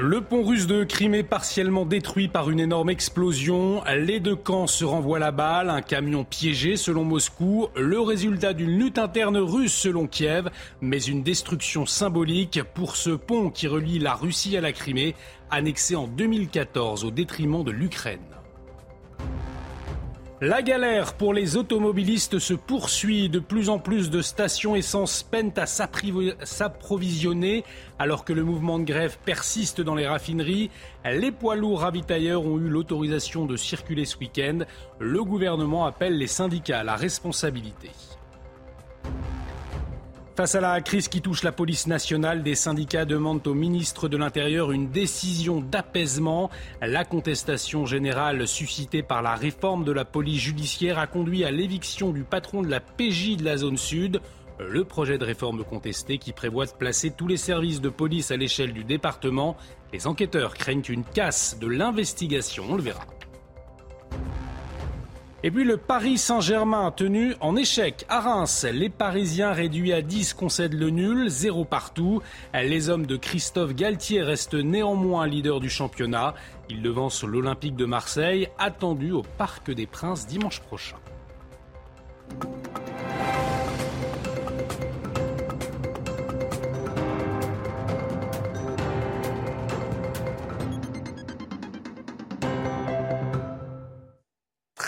Le pont russe de Crimée partiellement détruit par une énorme explosion. Les deux camps se renvoient la balle. Un camion piégé selon Moscou. Le résultat d'une lutte interne russe selon Kiev. Mais une destruction symbolique pour ce pont qui relie la Russie à la Crimée, annexé en 2014 au détriment de l'Ukraine. La galère pour les automobilistes se poursuit. De plus en plus de stations essence peinent à s'approvisionner alors que le mouvement de grève persiste dans les raffineries. Les poids lourds ravitailleurs ont eu l'autorisation de circuler ce week-end. Le gouvernement appelle les syndicats à la responsabilité. Face à la crise qui touche la police nationale, des syndicats demandent au ministre de l'Intérieur une décision d'apaisement. La contestation générale suscitée par la réforme de la police judiciaire a conduit à l'éviction du patron de la PJ de la zone sud. Le projet de réforme contesté qui prévoit de placer tous les services de police à l'échelle du département. Les enquêteurs craignent une casse de l'investigation, on le verra. Et puis le Paris Saint-Germain tenu en échec à Reims. Les Parisiens réduits à 10 concèdent le nul, zéro partout. Les hommes de Christophe Galtier restent néanmoins leaders du championnat. Ils devancent l'Olympique de Marseille, attendu au Parc des Princes dimanche prochain.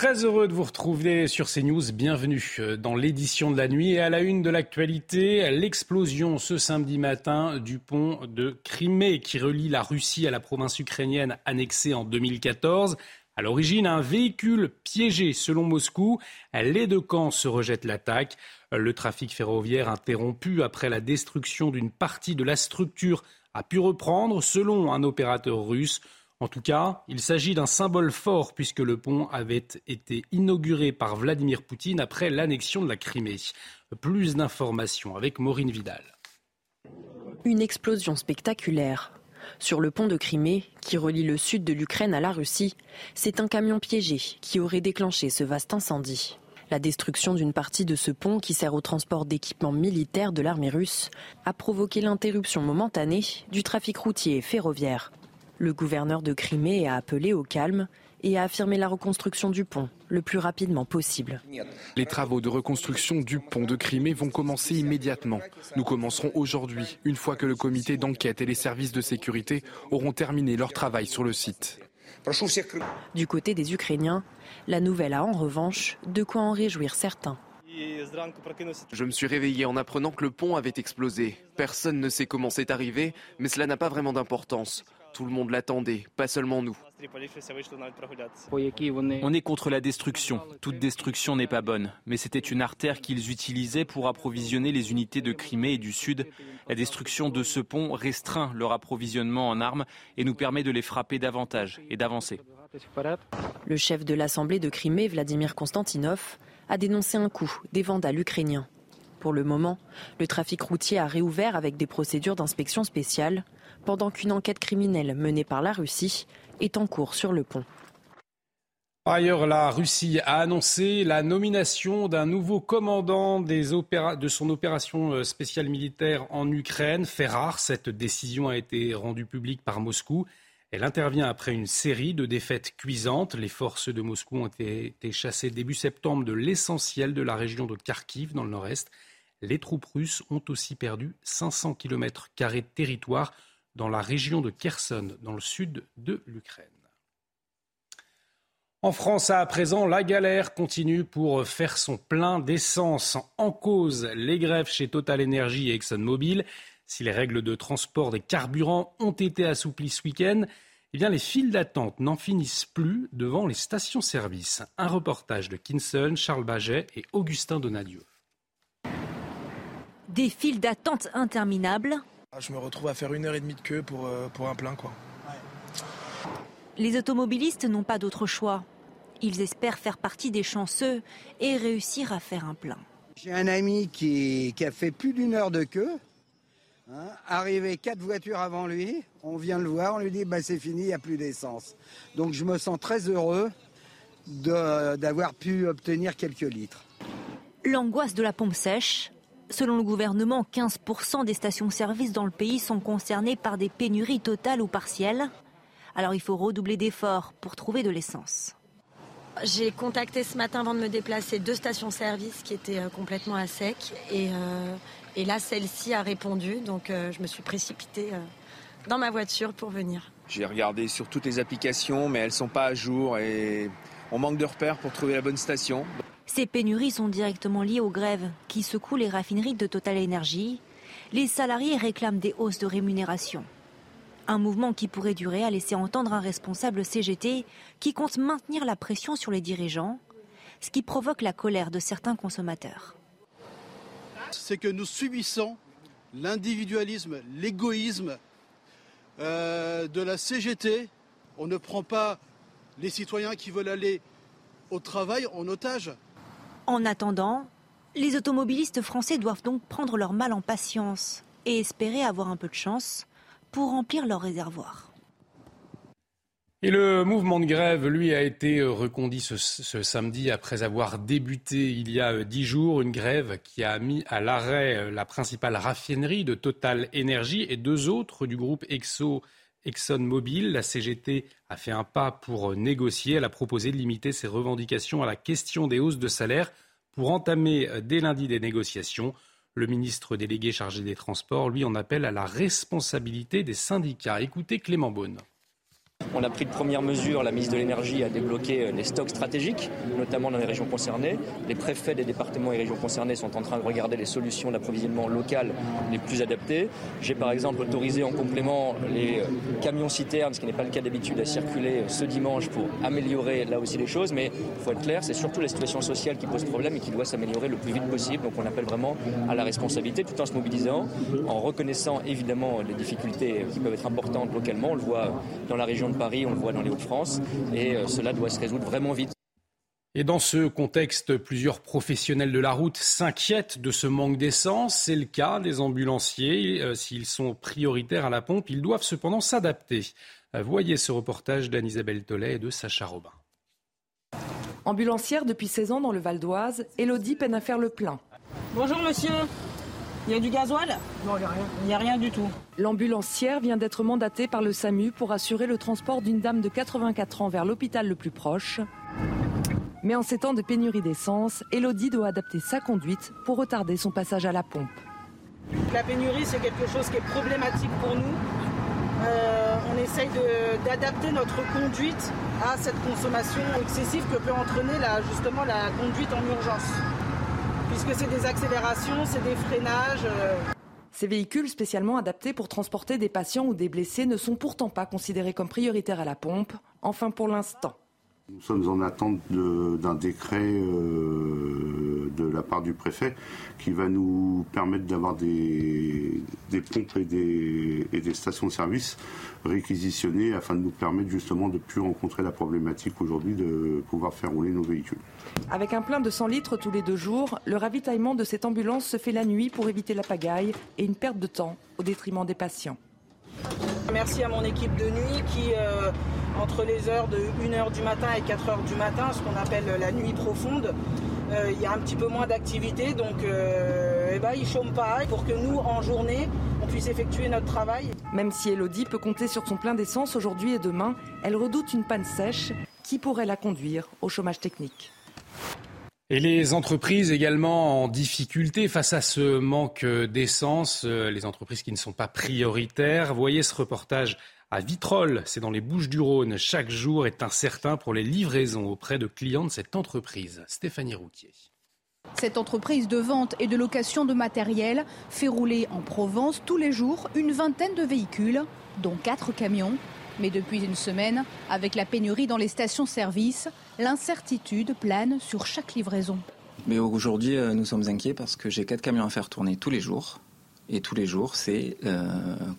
Très heureux de vous retrouver sur CNews. Bienvenue euh, dans l'édition de la nuit et à la une de l'actualité, l'explosion ce samedi matin du pont de Crimée qui relie la Russie à la province ukrainienne annexée en 2014. À l'origine, un véhicule piégé selon Moscou. Les deux camps se rejettent l'attaque. Le trafic ferroviaire interrompu après la destruction d'une partie de la structure a pu reprendre selon un opérateur russe. En tout cas, il s'agit d'un symbole fort puisque le pont avait été inauguré par Vladimir Poutine après l'annexion de la Crimée. Plus d'informations avec Maureen Vidal. Une explosion spectaculaire. Sur le pont de Crimée, qui relie le sud de l'Ukraine à la Russie, c'est un camion piégé qui aurait déclenché ce vaste incendie. La destruction d'une partie de ce pont qui sert au transport d'équipements militaires de l'armée russe a provoqué l'interruption momentanée du trafic routier et ferroviaire. Le gouverneur de Crimée a appelé au calme et a affirmé la reconstruction du pont le plus rapidement possible. Les travaux de reconstruction du pont de Crimée vont commencer immédiatement. Nous commencerons aujourd'hui, une fois que le comité d'enquête et les services de sécurité auront terminé leur travail sur le site. Du côté des Ukrainiens, la nouvelle a en revanche de quoi en réjouir certains. Je me suis réveillé en apprenant que le pont avait explosé. Personne ne sait comment c'est arrivé, mais cela n'a pas vraiment d'importance. Tout le monde l'attendait, pas seulement nous. On est contre la destruction. Toute destruction n'est pas bonne. Mais c'était une artère qu'ils utilisaient pour approvisionner les unités de Crimée et du Sud. La destruction de ce pont restreint leur approvisionnement en armes et nous permet de les frapper davantage et d'avancer. Le chef de l'Assemblée de Crimée, Vladimir Konstantinov, a dénoncé un coup des vandales ukrainiens. Pour le moment, le trafic routier a réouvert avec des procédures d'inspection spéciale pendant qu'une enquête criminelle menée par la Russie est en cours sur le pont. Par ailleurs, la Russie a annoncé la nomination d'un nouveau commandant de son opération euh, spéciale militaire en Ukraine. Fait cette décision a été rendue publique par Moscou. Elle intervient après une série de défaites cuisantes. Les forces de Moscou ont été chassées début septembre de l'essentiel de la région de Kharkiv dans le nord-est. Les troupes russes ont aussi perdu 500 km de territoire dans la région de Kherson, dans le sud de l'Ukraine. En France, à présent, la galère continue pour faire son plein d'essence. En cause, les grèves chez Total Energy et ExxonMobil. Si les règles de transport des carburants ont été assouplies ce week-end, eh bien, les files d'attente n'en finissent plus devant les stations-service. Un reportage de Kinson, Charles Baget et Augustin Donadieu. Des files d'attente interminables. Ah, je me retrouve à faire une heure et demie de queue pour, euh, pour un plein. Quoi. Les automobilistes n'ont pas d'autre choix. Ils espèrent faire partie des chanceux et réussir à faire un plein. J'ai un ami qui, a fait plus d'une heure de queue. Hein, arrivé quatre voitures avant lui, on vient le voir, on lui dit bah, c'est fini, il n'y a plus d'essence. Donc je me sens très heureux d'avoir pu obtenir quelques litres. L'angoisse de la pompe sèche. Selon le gouvernement, 15% des stations-service dans le pays sont concernées par des pénuries totales ou partielles. Alors il faut redoubler d'efforts pour trouver de l'essence. J'ai contacté ce matin avant de me déplacer deux stations-service qui étaient euh, complètement à sec. Et, euh, et là, celle-ci a répondu. Donc euh, je me suis précipitée dans ma voiture pour venir. J'ai regardé sur toutes les applications, mais elles ne sont pas à jour et on manque de repères pour trouver la bonne station. Ces pénuries sont directement liées aux grèves qui secouent les raffineries de Total Energy. Les salariés réclament des hausses de rémunération. Un mouvement qui pourrait durer a laissé entendre un responsable CGT qui compte maintenir la pression sur les dirigeants, ce qui provoque la colère de certains consommateurs. C'est que nous subissons l'individualisme, l'égoïsme euh, de la CGT. On ne prend pas les citoyens qui veulent aller au travail en otage. En attendant, les automobilistes français doivent donc prendre leur mal en patience et espérer avoir un peu de chance pour remplir leur réservoir. Et le mouvement de grève, lui, a été reconduit ce, samedi après avoir débuté il y a dix jours. Une grève qui a mis à l'arrêt la principale raffinerie de Total Energy et deux autres du groupe Exo, ExxonMobil. La CGT a fait un pas pour négocier. Elle a proposé de limiter ses revendications à la question des hausses de salaire pour entamer dès lundi des négociations. Le ministre délégué chargé des Transports, lui, en appelle à la responsabilité des syndicats. Écoutez Clément Beaune. On a pris de premières mesures. La ministre de l'Énergie a débloqué euh, les stocks stratégiques, notamment dans les régions concernées. Les préfets des départements et régions concernées sont en train de regarder les solutions d'approvisionnement local les plus adaptées. J'ai par exemple autorisé en complément les euh, camions citernes, ce qui n'est pas le cas d'habitude, à circuler euh, ce dimanche pour améliorer là aussi les choses. Mais il faut être clair, c'est surtout la situation sociale qui pose problème et qui doit s'améliorer le plus vite possible. Donc on appelle vraiment à la responsabilité tout en se mobilisant, en reconnaissant évidemment les difficultés qui peuvent être importantes localement. On le voit dans la région de Paris, on le voit dans les Hauts-de-France, et euh, cela doit se résoudre vraiment vite. Et dans ce contexte, plusieurs professionnels de la route s'inquiètent de ce manque d'essence. C'est le cas des ambulanciers. Euh, s'ils sont prioritaires à la pompe, ils doivent cependant s'adapter. Euh, voyez ce reportage d'Anne-Isabelle Tollet et de Sacha Robin. Ambulancière depuis 16 ans dans le Val d'Oise, Elodie peine à faire le plein. Bonjour monsieur, il y a du gasoil Non, il n'y a rien. Il n'y a rien du tout. L'ambulancière vient d'être mandatée par le SAMU pour assurer le transport d'une dame de 84 ans vers l'hôpital le plus proche. Mais en ces temps de pénurie d'essence, Elodie doit adapter sa conduite pour retarder son passage à la pompe. La pénurie, c'est quelque chose qui est problématique pour nous. Euh, on essaye d'adapter notre conduite à cette consommation excessive que peut entraîner justement la conduite en urgence puisque c'est des accélérations, c'est des freinages. Euh. Ces véhicules spécialement adaptés pour transporter des patients ou des blessés ne sont pourtant pas considérés comme prioritaires à la pompe, enfin pour l'instant. Nous sommes en attente d'un décret euh, de la part du préfet qui va nous permettre d'avoir des, pompes et des, et des stations de service réquisitionnées afin de nous permettre justement de ne plus rencontrer la problématique aujourd'hui de pouvoir faire rouler nos véhicules. Avec un plein de 100 litres tous les deux jours, le ravitaillement de cette ambulance se fait la nuit pour éviter la pagaille et une perte de temps au détriment des patients. Merci à mon équipe de nuit qui, euh, entre les heures de 1h du matin et 4h du matin, ce qu'on appelle la nuit profonde, euh, il y a un petit peu moins d'activité, donc euh, eh ben, ils chôment pas pour que nous, en journée, on puisse effectuer notre travail. Même si Elodie peut compter sur son plein d'essence aujourd'hui et demain, elle redoute une panne sèche qui pourrait la conduire au chômage technique. Et les entreprises également en difficulté face à ce manque d'essence, euh, les entreprises qui ne sont pas prioritaires. Voyez ce reportage à Vitrolles, c'est dans les Bouches du Rhône. Chaque jour est incertain pour les livraisons auprès de clients de cette entreprise. Stéphanie Routier. Cette entreprise de vente et de location de matériel fait rouler en Provence tous les jours une vingtaine de véhicules, dont quatre camions. Mais depuis une semaine, avec la pénurie dans les stations-service, l'incertitude plane sur chaque livraison. Mais aujourd'hui, euh, nous sommes inquiets parce que j'ai quatre camions à faire tourner tous les jours. Et tous les jours, c'est euh,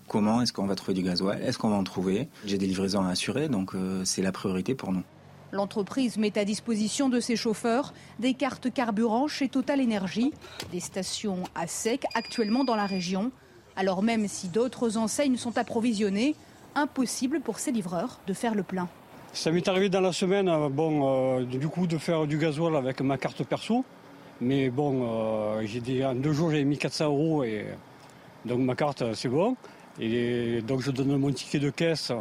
comment est-ce qu'on va trouver du gasoil? Est-ce qu'on va en trouver? J'ai des livraisons à assurer, donc euh, c'est la priorité pour nous. L'entreprise met à disposition de ses chauffeurs des cartes carburant chez Total Energy, des stations à sec actuellement dans la région. Alors même si d'autres enseignes sont approvisionnées, impossible pour ces livreurs de faire le plein. Ça m'est arrivé dans la semaine, euh, bon, euh, du coup, de faire du gasoil avec ma carte perso. Mais bon, euh, j'ai en deux jours, j'ai mis 400 euros et donc ma carte, c'est bon. Et donc je donne mon ticket de caisse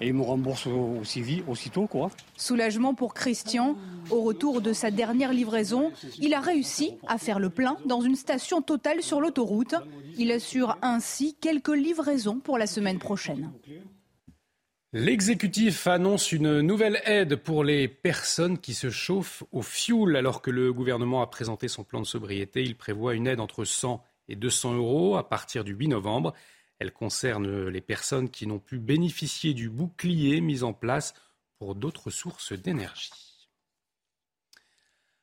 et ils me remboursent aussi vite, aussitôt. Quoi. Soulagement pour Christian. Au retour de sa dernière livraison, il a réussi à faire le plein dans une station totale sur l'autoroute. Il assure ainsi quelques livraisons pour la semaine prochaine. L'exécutif annonce une nouvelle aide pour les personnes qui se chauffent au fioul. Alors que le gouvernement a présenté son plan de sobriété, il prévoit une aide entre 100 et 200 euros à partir du 8 novembre. Elle concerne les personnes qui n'ont pu bénéficier du bouclier mis en place pour d'autres sources d'énergie.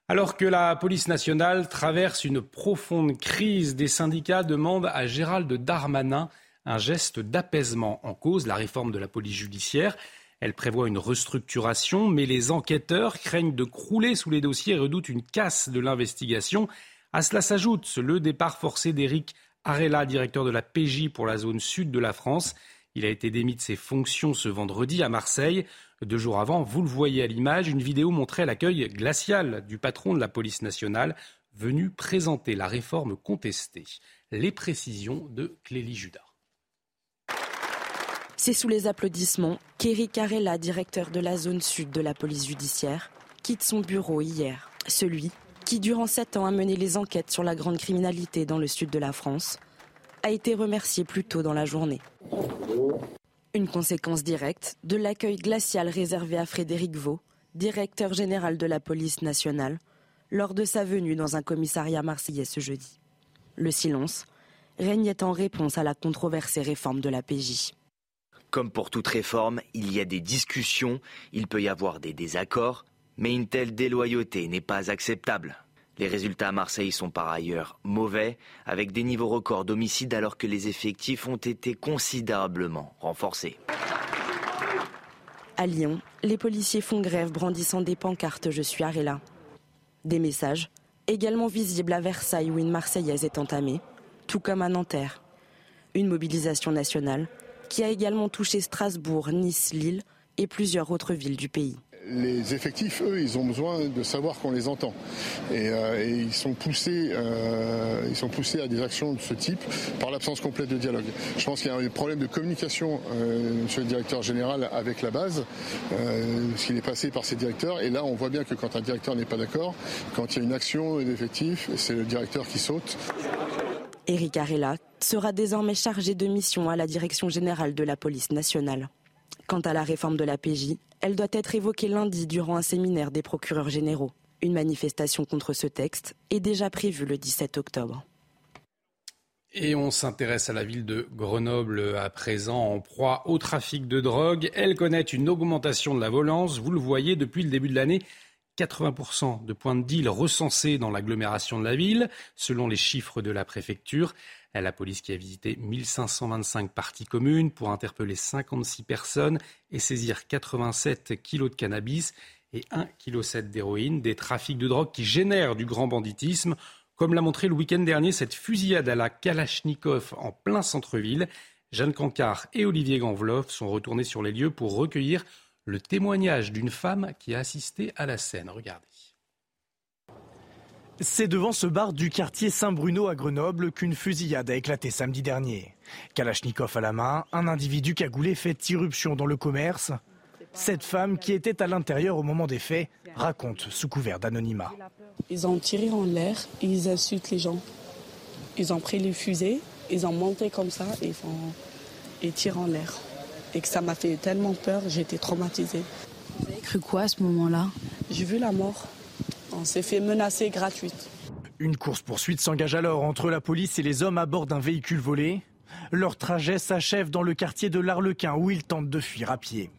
Alors que la police nationale traverse une profonde crise, des syndicats demandent à Gérald Darmanin un geste d'apaisement en cause, la réforme de la police judiciaire. Elle prévoit une restructuration, mais les enquêteurs craignent de crouler sous les dossiers et redoutent une casse de l'investigation. À cela s'ajoute le départ forcé d'Éric Arella, directeur de la PJ pour la zone sud de la France. Il a été démis de ses fonctions ce vendredi à Marseille. Deux jours avant, vous le voyez à l'image, une vidéo montrait l'accueil glacial du patron de la police nationale venu présenter la réforme contestée. Les précisions de Clélie Judas. C'est sous les applaudissements qu'Éric Carella, directeur de la zone sud de la police judiciaire, quitte son bureau hier. Celui qui, durant sept ans, a mené les enquêtes sur la grande criminalité dans le sud de la France, a été remercié plus tôt dans la journée. Une conséquence directe de l'accueil glacial réservé à Frédéric Vaux, directeur général de la police nationale, lors de sa venue dans un commissariat marseillais ce jeudi. Le silence régnait en réponse à la controversée réforme de la PJ. Comme pour toute réforme, il y a des discussions, il peut y avoir des désaccords, mais une telle déloyauté n'est pas acceptable. Les résultats à Marseille sont par ailleurs mauvais, avec des niveaux records d'homicides alors que les effectifs ont été considérablement renforcés. À Lyon, les policiers font grève brandissant des pancartes Je suis Arella. Des messages, également visibles à Versailles où une Marseillaise est entamée, tout comme à Nanterre. Une mobilisation nationale qui a également touché Strasbourg, Nice, Lille et plusieurs autres villes du pays. Les effectifs, eux, ils ont besoin de savoir qu'on les entend. Et, euh, ils, sont poussés, euh, ils sont poussés à des actions de ce type par l'absence complète de dialogue. Je pense qu'il y a un problème de communication, euh, monsieur le directeur général, avec la base, ce qu'il est passé par ses directeurs. Et là, on voit bien que quand un directeur n'est pas d'accord, quand il y a une action d'effectifs, c'est le directeur qui saute. Éric Arella sera désormais chargé de mission à la direction générale de la police nationale. Quant à la réforme de la PJ, elle doit être évoquée lundi durant un séminaire des procureurs généraux. Une manifestation contre ce texte est déjà prévue le 17 octobre. Et on s'intéresse à la ville de Grenoble à présent en proie au trafic de drogue. Elle connaît une augmentation de la violence. Vous le voyez depuis le début de l'année. 80% de points de deal recensés dans l'agglomération de la ville, selon les chiffres de la préfecture. La police qui a visité 1525 parties communes pour interpeller 56 personnes et saisir 87 kilos de cannabis et 1,7 kg d'héroïne, des trafics de drogue qui génèrent du grand banditisme, comme l'a montré le week-end dernier cette fusillade à la Kalachnikov en plein centre-ville. Jeanne Cancard et Olivier Ganvlov sont retournés sur les lieux pour recueillir le témoignage d'une femme qui a assisté à la scène. Regardez. C'est devant ce bar du quartier Saint-Bruno à Grenoble qu'une fusillade a éclaté samedi dernier. Kalachnikov à la main, un individu cagoulé fait irruption dans le commerce. Cette femme, qui était à l'intérieur au moment des faits, raconte sous couvert d'anonymat. Ils ont tiré en l'air et ils insultent les gens. Ils ont pris les fusées, ils ont monté comme ça et, font... et tirent en l'air et que ça m'a fait tellement peur, j'ai été traumatisée. Vous avez cru quoi à ce moment-là? J'ai vu la mort. On s'est fait menacer gratuite. Une course-poursuite s'engage alors entre la police et les hommes à bord d'un véhicule volé. Leur trajet s'achève dans le quartier de l'Arlequin où ils tentent de fuir à pied.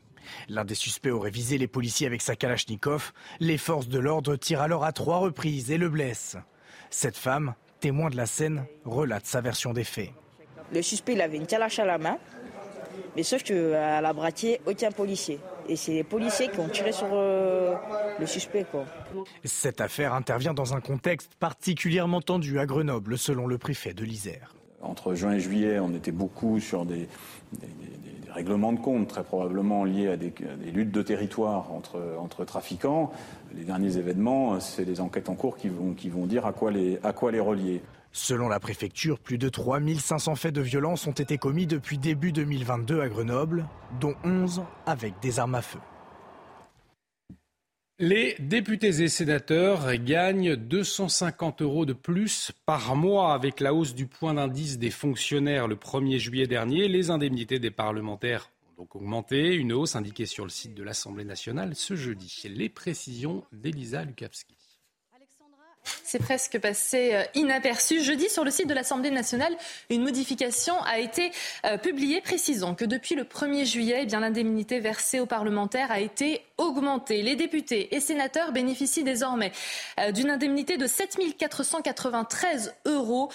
L'un des suspects aurait visé les policiers avec sa Kalachnikov. Les forces de l'ordre tirent alors à trois reprises et le blessent. Cette femme, témoin de la scène, relate sa version des faits. Le suspect il avait une calache à la main, mais sauf qu'à la bratier, aucun policier. Et c'est les policiers qui ont tiré sur euh, le suspect. Cette affaire intervient dans un contexte particulièrement tendu à Grenoble, selon le préfet de l'Isère. Entre juin et juillet, on était beaucoup sur des, règlements de compte, très probablement liés à des, luttes de territoire entre, entre, trafiquants. Les derniers événements, c'est des enquêtes en cours qui vont, qui vont dire à quoi les, à quoi les relier. Selon la préfecture, plus de 3500 faits de violence ont été commis depuis début 2022 à Grenoble, dont 11 avec des armes à feu. Les députés et sénateurs gagnent 250 euros de plus par mois avec la hausse du point d'indice des fonctionnaires le 1er juillet dernier. Les indemnités des parlementaires ont donc augmenté, une hausse indiquée sur le site de l'Assemblée nationale ce jeudi. Les précisions d'Elisa Lukavski. C'est presque passé euh, inaperçu. Jeudi, sur le site de l'Assemblée nationale, une modification a été euh, publiée précisant que depuis le 1er juillet, eh l'indemnité versée aux parlementaires a été augmentée. Les députés et sénateurs bénéficient désormais euh, d'une indemnité de 7 493 euros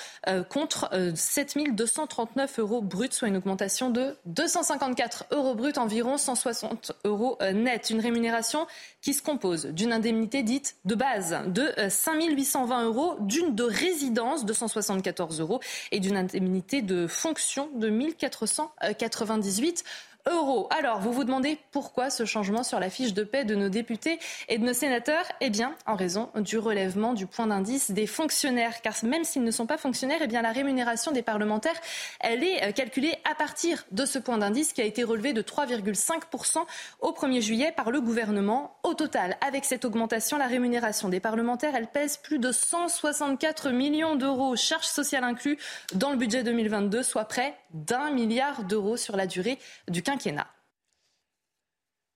contre 7 239 euros bruts, soit une augmentation de 254 euros bruts, environ 160 euros net. Une rémunération qui se compose d'une indemnité dite de base de 5 820 euros, d'une de résidence, 274 euros, et d'une indemnité de fonction de 1498 euros. Alors, vous vous demandez pourquoi ce changement sur la fiche de paie de nos députés et de nos sénateurs? Eh bien, en raison du relèvement du point d'indice des fonctionnaires. Car même s'ils ne sont pas fonctionnaires, eh bien, la rémunération des parlementaires, elle est euh, calculée à partir de ce point d'indice qui a été relevé de 3,5% au 1er juillet par le gouvernement. Au total, avec cette augmentation, la rémunération des parlementaires, elle pèse plus de 164 millions d'euros, charges sociales inclus, dans le budget 2022, soit près d'un milliard d'euros sur la durée du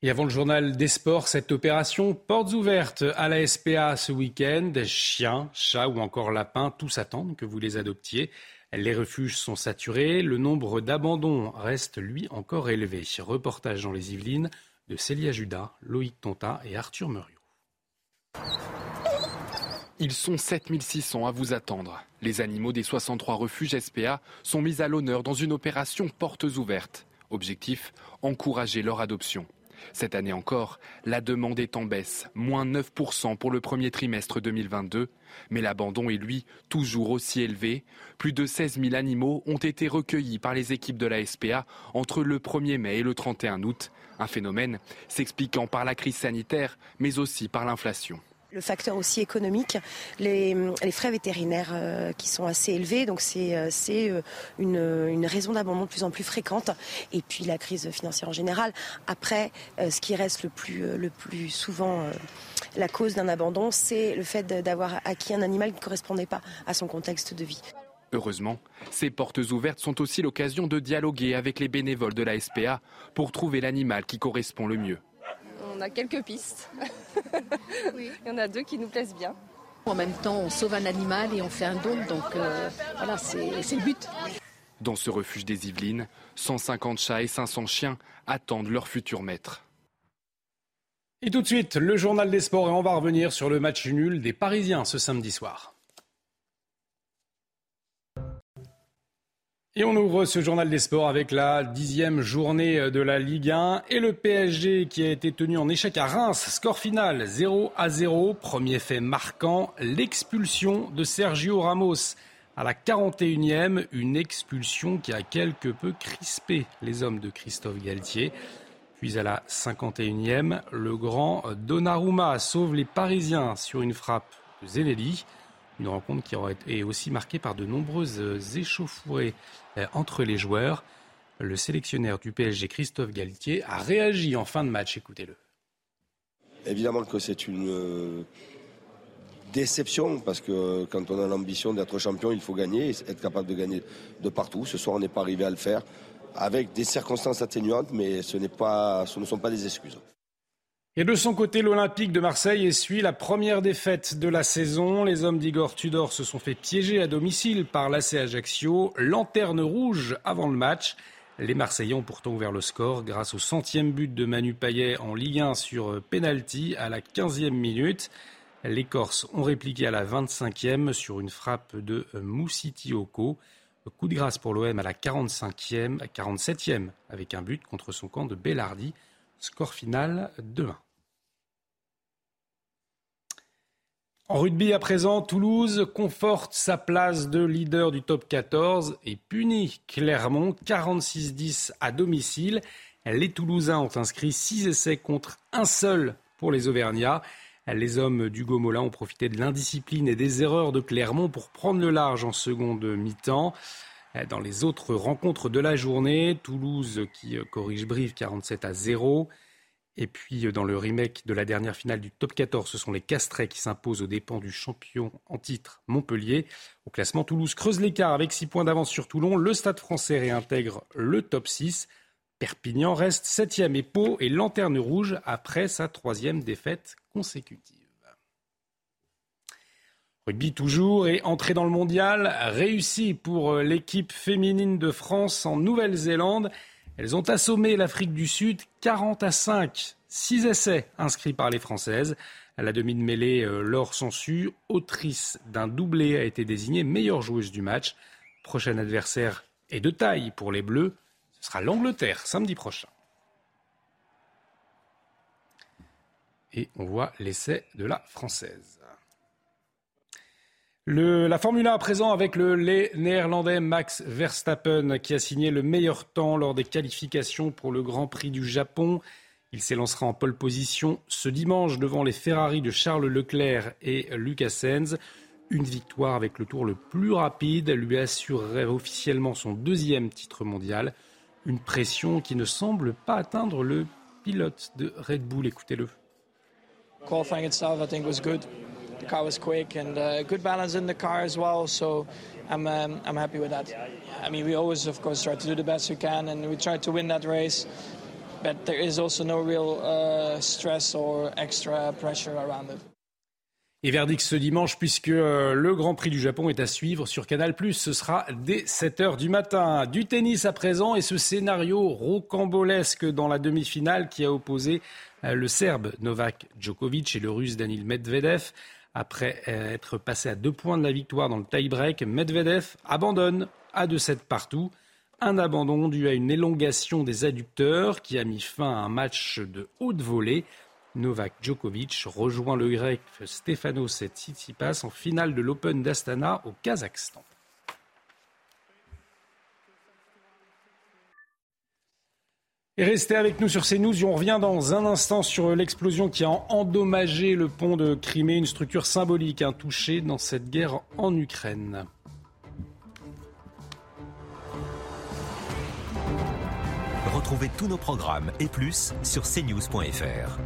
et avant le journal des sports, cette opération portes ouvertes à la SPA ce week-end. Chiens, chats ou encore lapins, tous attendent que vous les adoptiez. Les refuges sont saturés. Le nombre d'abandons reste, lui, encore élevé. Reportage dans les Yvelines de Célia Judas, Loïc Tonta et Arthur Muriot. Ils sont 7600 à vous attendre. Les animaux des 63 refuges SPA sont mis à l'honneur dans une opération portes ouvertes. Objectif, encourager leur adoption. Cette année encore, la demande est en baisse, moins 9% pour le premier trimestre 2022, mais l'abandon est lui toujours aussi élevé. Plus de 16 000 animaux ont été recueillis par les équipes de la SPA entre le 1er mai et le 31 août, un phénomène s'expliquant par la crise sanitaire, mais aussi par l'inflation le facteur aussi économique, les, frais vétérinaires euh, qui sont assez élevés, donc c'est euh, euh, une, raison d'abandon de plus en plus fréquente, et puis la crise financière en général. Après, ce qui reste le plus, souvent la cause d'un abandon, c'est le fait d'avoir acquis un animal qui ne correspondait pas à son contexte de vie. Heureusement, ces portes ouvertes sont aussi l'occasion de dialoguer avec les bénévoles de la SPA pour trouver l'animal qui correspond le mieux a quelques pistes. Il y en a deux qui nous plaisent bien. En même temps, on sauve un animal et on fait un don, donc euh, voilà, c'est le but. Dans ce refuge des Yvelines, 150 chats et 500 chiens attendent leur futur maître. Et tout de suite, le journal des sports et on va revenir sur le match nul des Parisiens ce samedi soir. Et on ouvre ce journal des sports avec la dixième journée de la Ligue 1 et le PSG qui a été tenu en échec à Reims. Score final 0 à 0. Premier fait marquant, l'expulsion de Sergio Ramos. À la 41e, une expulsion qui a quelque peu crispé les hommes de Christophe Galtier. Puis à la 51e, le grand Donnarumma sauve les Parisiens sur une frappe de Zenelli. Une rencontre qui aura été aussi marquée par de nombreuses échauffourées entre les joueurs. Le sélectionneur du PSG, Christophe Galtier, a réagi en fin de match. Écoutez-le. Évidemment que c'est une euh, déception parce que quand on a l'ambition d'être champion, il faut gagner, être capable de gagner de partout. Ce soir, on n'est pas arrivé à le faire avec des circonstances atténuantes, mais ce ne sont pas des excuses. Et de son côté, l'Olympique de Marseille essuie la première défaite de la saison. Les hommes d'Igor Tudor se sont fait piéger à domicile par l'AC Ajaccio. Lanterne rouge avant le match. Les Marseillais ont pourtant ouvert le score grâce au centième but de Manu Payet en Ligue 1 sur penalty à la 15e minute. Les Corses ont répliqué à la 25e sur une frappe de Moussitioko. Coup de grâce pour l'OM à la 45e, 47e avec un but contre son camp de Bellardi. Score final 2-1. En rugby à présent, Toulouse conforte sa place de leader du top 14 et punit Clermont 46-10 à domicile. Les Toulousains ont inscrit 6 essais contre un seul pour les Auvergnats. Les hommes du Molin ont profité de l'indiscipline et des erreurs de Clermont pour prendre le large en seconde mi-temps. Dans les autres rencontres de la journée, Toulouse qui corrige Brive 47 à 0. Et puis dans le remake de la dernière finale du top 14, ce sont les Castrets qui s'imposent aux dépens du champion en titre Montpellier. Au classement, Toulouse creuse l'écart avec 6 points d'avance sur Toulon. Le Stade français réintègre le top 6. Perpignan reste 7e et Pau est lanterne rouge après sa troisième défaite consécutive. Rugby toujours et entrée dans le mondial réussi pour l'équipe féminine de France en Nouvelle-Zélande. Elles ont assommé l'Afrique du Sud 40 à 5. 6 essais inscrits par les Françaises. À la demi de mêlée, euh, Laure Sansu, autrice d'un doublé, a été désignée meilleure joueuse du match. Prochain adversaire est de taille pour les Bleus. Ce sera l'Angleterre samedi prochain. Et on voit l'essai de la Française. La Formule 1 à présent avec le néerlandais Max Verstappen qui a signé le meilleur temps lors des qualifications pour le Grand Prix du Japon. Il s'élancera en pole position ce dimanche devant les Ferrari de Charles Leclerc et Lucas Sainz. Une victoire avec le tour le plus rapide lui assurerait officiellement son deuxième titre mondial. Une pression qui ne semble pas atteindre le pilote de Red Bull. Écoutez-le. Qualifying itself, I think, was good. The car was quick and uh, good balance in the car as well. So I'm um, I'm happy with that. I mean, we always, of course, try to do the best we can, and we try to win that race. but there is also no real uh, stress or extra pressure around it. Et verdict ce dimanche puisque euh, le Grand Prix du Japon est à suivre sur Canal+. Ce sera dès 7h du matin. Du tennis à présent et ce scénario rocambolesque dans la demi-finale qui a opposé euh, le Serbe Novak Djokovic et le Russe Danil Medvedev. Après être passé à deux points de la victoire dans le tie-break, Medvedev abandonne à 2-7 partout. Un abandon dû à une élongation des adducteurs qui a mis fin à un match de haute volée. Novak Djokovic rejoint le grec Stefanos Tsitsipas en finale de l'Open d'Astana au Kazakhstan. Et restez avec nous sur CNews. On revient dans un instant sur l'explosion qui a endommagé le pont de Crimée, une structure symbolique hein, touchée dans cette guerre en Ukraine. Retrouvez tous nos programmes et plus sur cnews.fr.